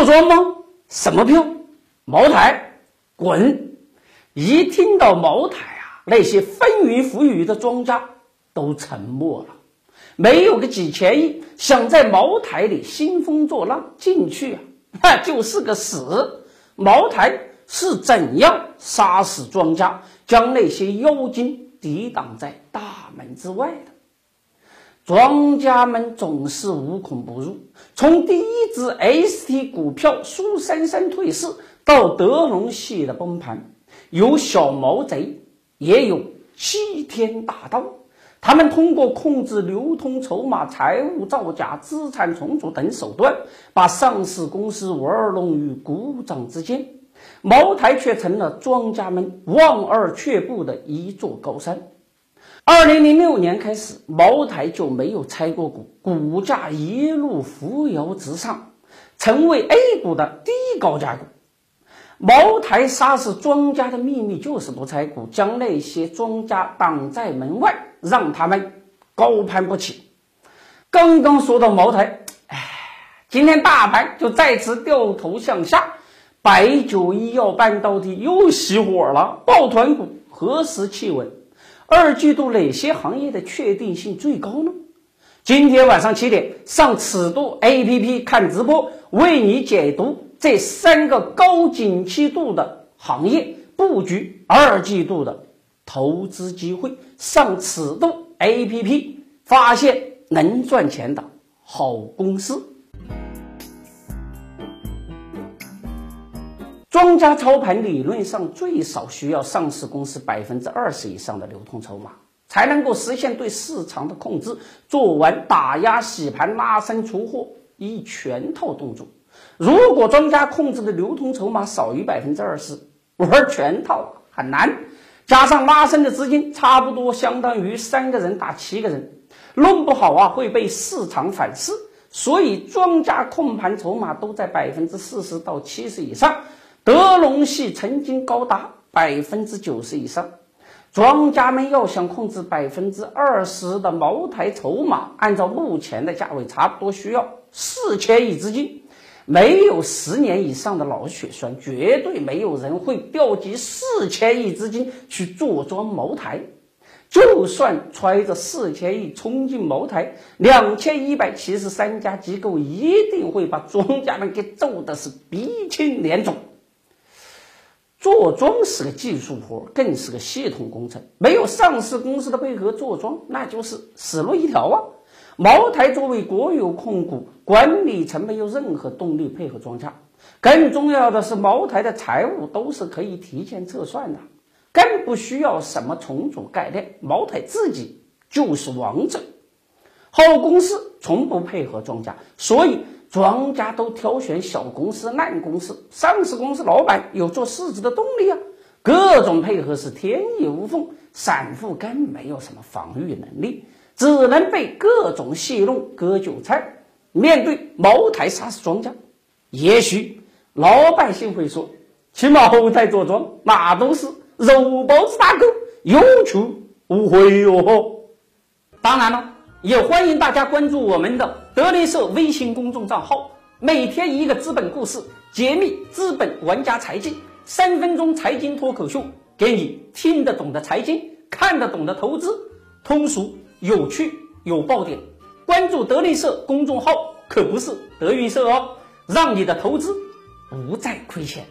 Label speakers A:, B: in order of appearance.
A: 坐庄吗？什么票？茅台，滚！一听到茅台啊，那些翻云浮雨的庄家都沉默了。没有个几千亿，想在茅台里兴风作浪进去啊，那就是个死。茅台是怎样杀死庄家，将那些妖精抵挡在大门之外的？庄家们总是无孔不入，从第一只 ST 股票苏珊珊退市，到德隆系的崩盘，有小毛贼，也有齐天大盗。他们通过控制流通筹码、财务造假、资产重组等手段，把上市公司玩弄于股掌之间。茅台却成了庄家们望而却步的一座高山。二零零六年开始，茅台就没有拆过股，股价一路扶摇直上，成为 A 股的第一高价股。茅台杀死庄家的秘密就是不拆股，将那些庄家挡在门外，让他们高攀不起。刚刚说到茅台，哎，今天大盘就再次掉头向下，白酒医药半导体又熄火了，抱团股何时企稳？二季度哪些行业的确定性最高呢？今天晚上七点上尺度 APP 看直播，为你解读。这三个高景气度的行业布局，二季度的投资机会，上尺度 APP 发现能赚钱的好公司。庄家操盘理论上最少需要上市公司百分之二十以上的流通筹码，才能够实现对市场的控制，做完打压、洗盘、拉升、出货一全套动作。如果庄家控制的流通筹码少于百分之二十，玩全套很难。加上拉升的资金，差不多相当于三个人打七个人，弄不好啊会被市场反噬。所以庄家控盘筹码都在百分之四十到七十以上，德隆系曾经高达百分之九十以上。庄家们要想控制百分之二十的茅台筹码，按照目前的价位，差不多需要四千亿资金。没有十年以上的老血栓，绝对没有人会调集四千亿资金去坐庄茅台。就算揣着四千亿冲进茅台，两千一百七十三家机构一定会把庄家们给揍的是鼻青脸肿。做庄是个技术活，更是个系统工程，没有上市公司的配合做庄，那就是死路一条啊！茅台作为国有控股，管理层没有任何动力配合庄家。更重要的是，茅台的财务都是可以提前测算的，更不需要什么重组概念。茅台自己就是王者。好公司从不配合庄家，所以庄家都挑选小公司、烂公司。上市公司老板有做市值的动力啊，各种配合是天衣无缝，散户根本没有什么防御能力。只能被各种戏弄割韭菜。面对茅台杀死庄家，也许老百姓会说：“去茅台坐庄，那都是肉包子打狗，有去无回哟。”当然了，也欢迎大家关注我们的德林社微信公众账号，每天一个资本故事，揭秘资本玩家财经，三分钟财经脱口秀，给你听得懂的财经，看得懂的投资，通俗。有趣有爆点，关注德力社公众号可不是德云社哦，让你的投资不再亏钱。